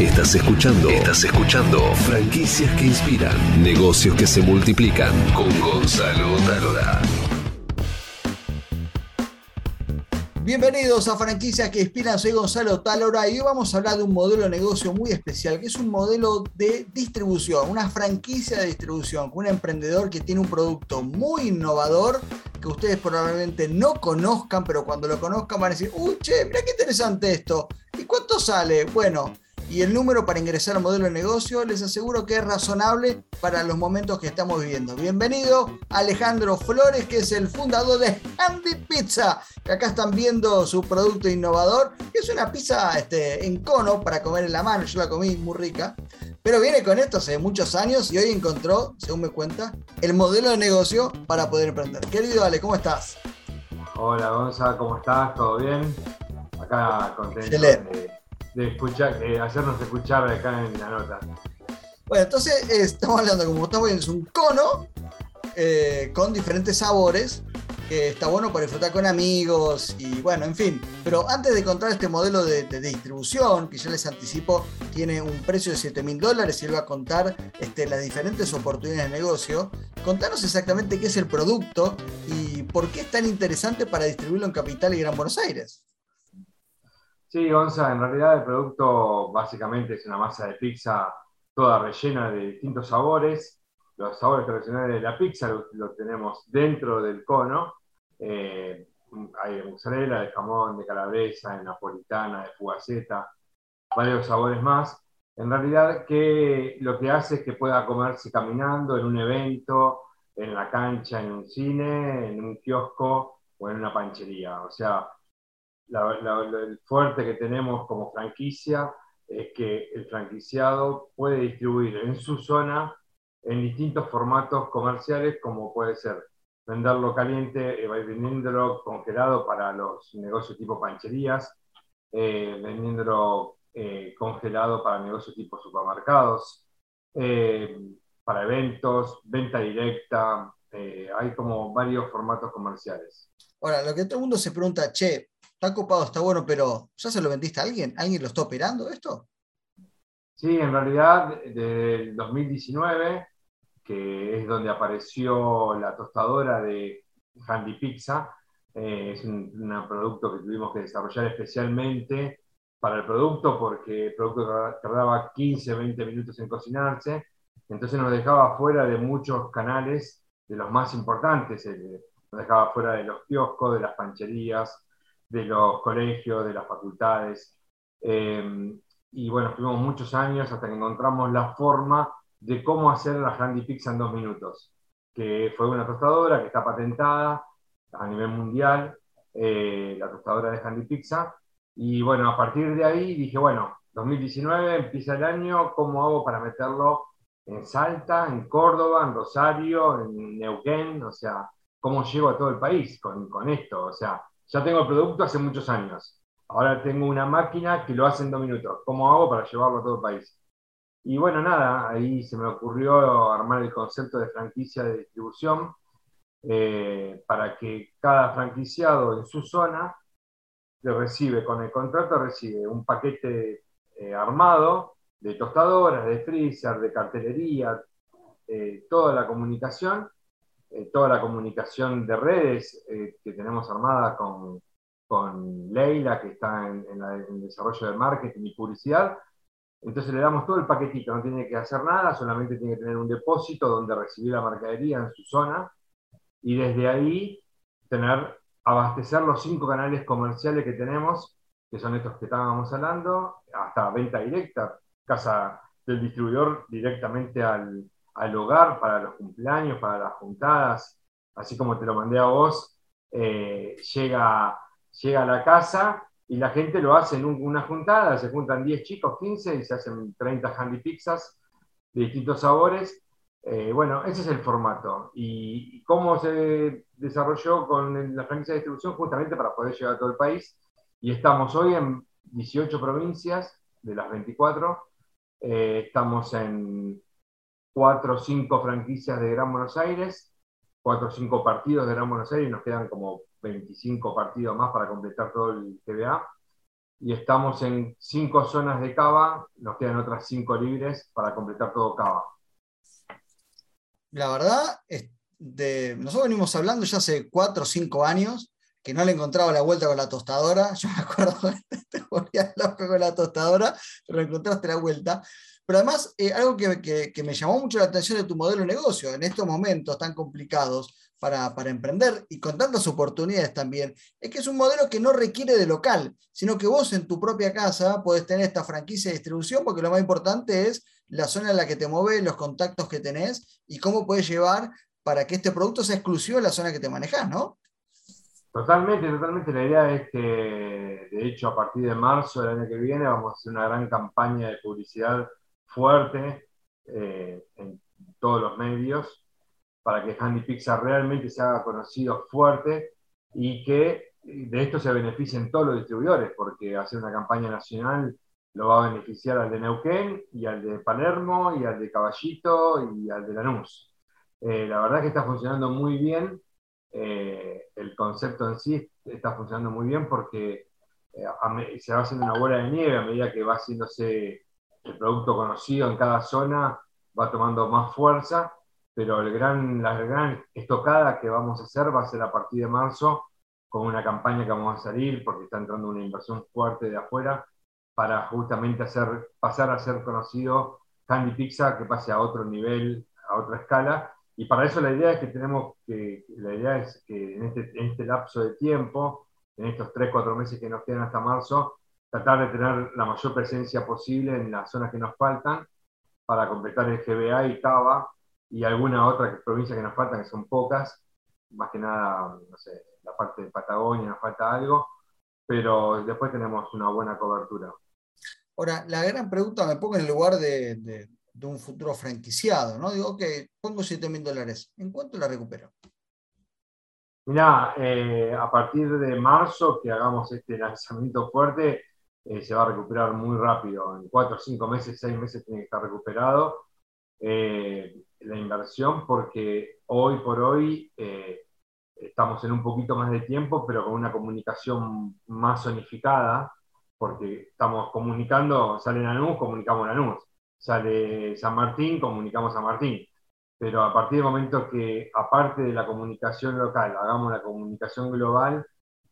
Estás escuchando. Estás escuchando. Franquicias que inspiran. Negocios que se multiplican. Con Gonzalo Talora. Bienvenidos a Franquicias que Inspiran, soy Gonzalo Talora y hoy vamos a hablar de un modelo de negocio muy especial, que es un modelo de distribución, una franquicia de distribución, un emprendedor que tiene un producto muy innovador que ustedes probablemente no conozcan, pero cuando lo conozcan van a decir, uy, che, mira qué interesante esto. ¿Y cuánto sale? Bueno, y el número para ingresar al modelo de negocio les aseguro que es razonable para los momentos que estamos viviendo. Bienvenido Alejandro Flores, que es el fundador de Handy Pizza, que acá están viendo su producto innovador, que es una pizza este, en cono para comer en la mano, yo la comí muy rica, pero viene con esto hace muchos años y hoy encontró, según me cuenta, el modelo de negocio para poder emprender. Querido Ale, ¿cómo estás? Hola Gonzalo, ¿cómo estás? ¿Todo bien? Acá contento de de escuchar, hacernos escuchar acá en la nota. Bueno, entonces eh, estamos hablando, como estamos viendo, es un cono eh, con diferentes sabores que está bueno para disfrutar con amigos y bueno, en fin. Pero antes de contar este modelo de, distribución, que ya les anticipo, tiene un precio de 7 mil dólares y él va a contar este, las diferentes oportunidades de negocio, contanos exactamente qué es el producto y por qué es tan interesante para distribuirlo en Capital y Gran Buenos Aires. Sí, Gonza, en realidad el producto básicamente es una masa de pizza toda rellena de distintos sabores. Los sabores tradicionales de la pizza los tenemos dentro del cono. Eh, hay de mozzarella, de jamón, de calabresa, de napolitana, de fugaceta, varios sabores más. En realidad, que lo que hace es que pueda comerse caminando en un evento, en la cancha, en un cine, en un kiosco o en una panchería. O sea, el fuerte que tenemos como franquicia es que el franquiciado puede distribuir en su zona en distintos formatos comerciales, como puede ser venderlo caliente, eh, vendiéndolo congelado para los negocios tipo pancherías, eh, vendiéndolo eh, congelado para negocios tipo supermercados, para eventos, venta directa, hay como varios formatos comerciales. Ahora, lo que todo el mundo se pregunta, che, está copado, está bueno, pero ¿ya se lo vendiste a alguien? ¿Alguien lo está operando esto? Sí, en realidad, del 2019, que es donde apareció la tostadora de Handy Pizza, eh, es un, producto que tuvimos que desarrollar especialmente para el producto porque el producto tardaba 15, 20 minutos en cocinarse, entonces nos dejaba fuera de muchos canales, de los más importantes, nos dejaba fuera de los kioscos, de las pancherías, de los colegios, de las facultades. Eh, y bueno, estuvimos muchos años hasta que encontramos la forma de cómo hacer la Handy Pizza en dos minutos, que fue una tostadora que está patentada a nivel mundial, eh, la tostadora de Handy Pizza. Y bueno, a partir de ahí dije, bueno, 2019 empieza el año, ¿cómo hago para meterlo en Salta, en Córdoba, en Rosario, en Neuquén? O sea, ¿cómo llego a todo el país con, con esto? O sea, ya tengo el producto hace muchos años. Ahora tengo una máquina que lo hace en dos minutos. ¿Cómo hago para llevarlo a todo el país? Y bueno, nada, ahí se me ocurrió armar el concepto de franquicia de distribución eh, para que cada franquiciado en su zona le recibe, con el contrato recibe un paquete eh, armado de tostadoras, de freezer, de cartelería, eh, toda la comunicación eh, toda la comunicación de redes eh, que tenemos armada con, con Leila, que está en, desarrollo de marketing y publicidad. Entonces le damos todo el paquetito, no tiene que hacer nada, solamente tiene que tener un depósito donde recibir la mercadería en su zona y desde ahí tener, abastecer los cinco canales comerciales que tenemos, que son estos que estábamos hablando, hasta venta directa, casa del distribuidor directamente al, al hogar para los cumpleaños, para las juntadas, así como te lo mandé a vos, eh, llega, llega a la casa y la gente lo hace en una juntada, se juntan 10 chicos, 15 y se hacen 30 handy pizzas de distintos sabores. Eh, bueno, ese es el formato. ¿Y cómo se desarrolló con la franquicia de distribución? Justamente para poder llegar a todo el país. Y estamos hoy en 18 provincias de las 24. Eh, estamos en cuatro o cinco franquicias de Gran Buenos Aires, cuatro o cinco partidos de Gran Buenos Aires, nos quedan como 25 partidos más para completar todo el TBA. y estamos en cinco zonas de cava, nos quedan otras cinco libres para completar todo cava. La verdad, nosotros venimos hablando ya hace cuatro o cinco años que no le encontraba la vuelta con la tostadora. Yo me acuerdo te volvías loco con la tostadora, pero encontraste la vuelta. Pero además, eh, algo que, que, me llamó mucho la atención de tu modelo de negocio en estos momentos tan complicados para, para, emprender y con tantas oportunidades también, es que es un modelo que no requiere de local, sino que vos en tu propia casa podés tener esta franquicia de distribución, porque lo más importante es la zona en la que te mueves, los contactos que tenés y cómo puedes llevar para que este producto sea exclusivo en la zona que te manejas, ¿no? Totalmente, totalmente. La idea es que, de hecho, a partir de marzo del año que viene vamos a hacer una gran campaña de publicidad fuerte eh, en todos los medios para que Handy Pizza realmente se haga conocido fuerte y que de esto se beneficien todos los distribuidores, porque hacer una campaña nacional lo va a beneficiar al de Neuquén y al de Palermo y al de Caballito y al de Lanús. Eh, la verdad que está funcionando muy bien eh, el concepto en sí está funcionando muy bien porque eh, se va haciendo una bola de nieve a medida que va haciéndose el producto conocido en cada zona, va tomando más fuerza, pero la gran estocada que vamos a hacer va a ser a partir de marzo con una campaña que vamos a salir porque está entrando una inversión fuerte de afuera para justamente hacer, pasar a ser conocido Candy Pizza que pase a otro nivel, a otra escala y para eso la idea es que tenemos que, la idea es que en este, este lapso de tiempo, en estos 3, 4 meses que nos quedan hasta marzo, tratar de tener la mayor presencia posible en las zonas que nos faltan para completar el GBA y Cava y alguna otra provincia que nos faltan, que son pocas, más que nada, no sé, la parte de Patagonia nos falta algo, pero después tenemos una buena cobertura. Ahora, la gran pregunta me pongo en el lugar de un futuro franquiciado, ¿no? Digo, ok, pongo 7 mil dólares, ¿en cuánto la recupero? Mira, eh, a partir de marzo que hagamos este lanzamiento fuerte, eh, se va a recuperar muy rápido. En 4, 5 meses, 6 meses tiene que estar recuperado eh, la inversión porque hoy por hoy estamos en un poquito más de tiempo, pero con una comunicación más zonificada, porque estamos comunicando, salen a NUS, comunicamos a NUS sale San Martín, comunicamos a Martín. Pero a partir del momento que, aparte de la comunicación local, hagamos la comunicación global,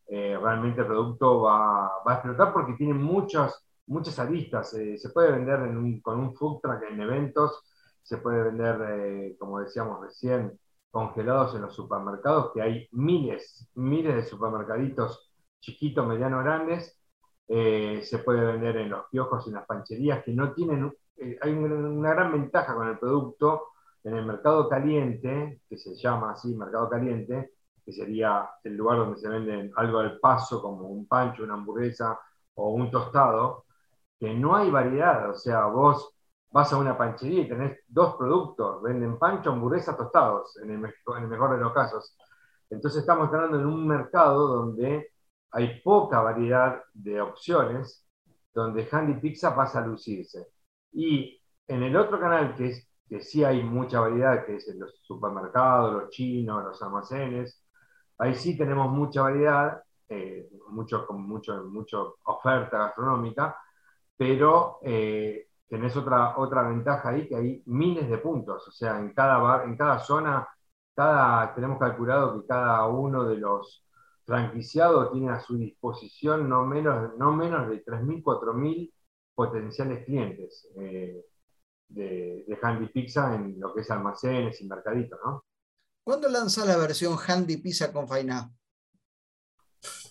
eh, realmente el producto va, va, a explotar porque tiene muchas, muchas aristas. Eh, se puede vender con un food truck en eventos, se puede vender, eh, como decíamos recién, congelados en los supermercados, que hay miles, miles de supermercaditos chiquitos, medianos, grandes. se puede vender en los kioscos, en las pancherías, que no tienen eh, hay una gran ventaja con el producto en el mercado caliente, que se llama así, mercado caliente, que sería el lugar donde se venden algo al paso, como un pancho, una hamburguesa o un tostado, que no hay variedad. O sea, vos vas a una panchería y tenés dos productos, venden pancho, hamburguesa, tostados, en el, en el mejor de los casos. Entonces estamos entrando en un mercado donde hay poca variedad de opciones, donde Handy Pizza pasa a lucirse. Y en el otro canal, que, es, que sí hay mucha variedad, que es en los supermercados, los chinos, los almacenes, ahí sí tenemos mucha variedad, eh, con mucho, mucho oferta gastronómica, pero eh, tenés otra, otra ventaja ahí, que hay miles de puntos, o sea, en cada, bar, en cada zona, cada, tenemos calculado que cada uno de los franquiciados tiene a su disposición no menos, no menos de 3.000, 4.000 potenciales clientes eh, de, Handy Pizza en lo que es almacenes y mercaditos, ¿no? ¿Cuándo lanzó la versión Handy Pizza con Fainá?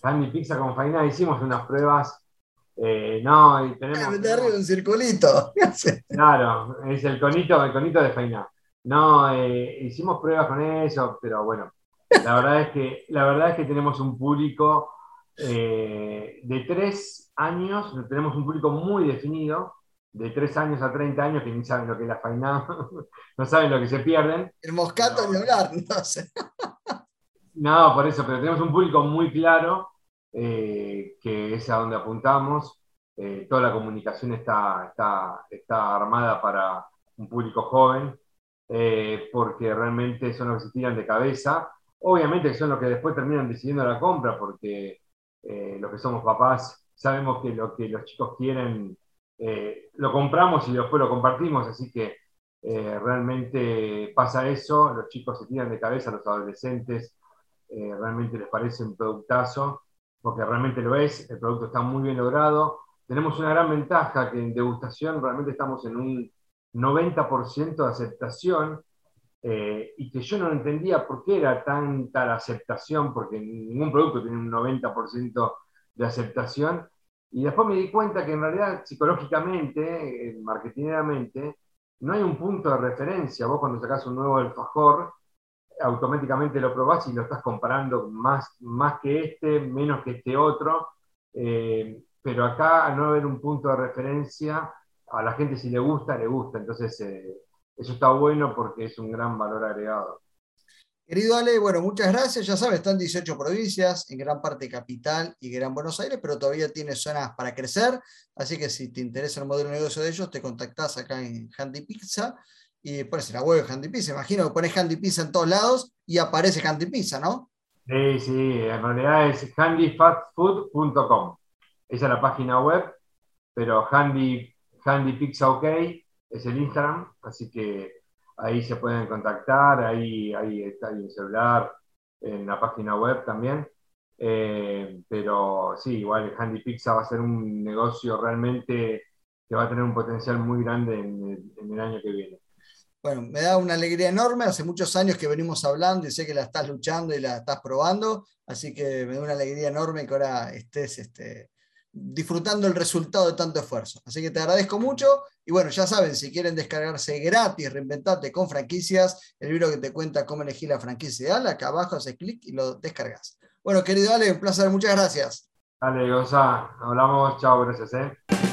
Handy Pizza con Fainá hicimos unas pruebas. Eh, no, y tenemos. un circulito. claro, es el conito, el conito de Fainá. No, eh, hicimos pruebas con eso, pero bueno, la verdad es que, la verdad es que tenemos un público eh, de tres años, tenemos un público muy definido, de tres años a 30 años, que ni saben lo que es la faina, no saben lo que se pierden. El moscato no. ni hablar, no sé. no, por eso, pero tenemos un público muy claro, eh, que es a donde apuntamos. Eh, toda la comunicación está, está, está armada para un público joven, porque realmente son los que se tiran de cabeza. Obviamente son los que después terminan decidiendo la compra, porque eh, los que somos papás sabemos que lo que los chicos quieren eh, lo compramos y después lo compartimos, así que eh, realmente pasa eso, los chicos se tiran de cabeza, los adolescentes eh, realmente les parece un productazo, porque realmente lo es, el producto está muy bien logrado. Tenemos una gran ventaja que en degustación realmente estamos en un 90% de aceptación y que yo no entendía por qué era tanta la aceptación, porque ningún producto tiene un 90% de aceptación y después me di cuenta que en realidad psicológicamente, eh, marketingeramente, no hay un punto de referencia. Vos cuando sacás un nuevo alfajor, automáticamente lo probás y lo estás comparando más, más que este, menos que este otro. Eh, pero acá, al no haber un punto de referencia, a la gente si le gusta, le gusta. Entonces, eh, eso está bueno porque es un gran valor agregado. Querido Ale, bueno, muchas gracias. Ya sabes, están 18 provincias, en gran parte capital y Gran Buenos Aires, pero todavía tiene zonas para crecer. Así que si te interesa el modelo de negocio de ellos, te contactás acá en Handy Pizza y pones en la web de Handy Pizza. Imagino que pones Handy Pizza en todos lados y aparece Handy Pizza, ¿no? Sí, sí, en realidad es handyfastfood.com. Esa es la página web, pero Handy, Handy Pizza OK es el Instagram, así que ahí se pueden contactar, ahí, ahí está el celular, en la página web también. Eh, pero sí, igual Handy Pizza va a ser un negocio realmente que va a tener un potencial muy grande en el, año que viene. Bueno, me da una alegría enorme. Hace muchos años que venimos hablando y sé que la estás luchando y la estás probando, así que me da una alegría enorme que ahora estés este, disfrutando el resultado de tanto esfuerzo. Así que te agradezco mucho y bueno, ya saben, si quieren descargarse gratis, reinventate con franquicias, el libro que te cuenta cómo elegir la franquicia ideal, acá abajo haces clic y lo descargas. Bueno, querido Ale, un placer, muchas gracias. Dale, Gonzalo, hablamos, chao, gracias. ¿eh?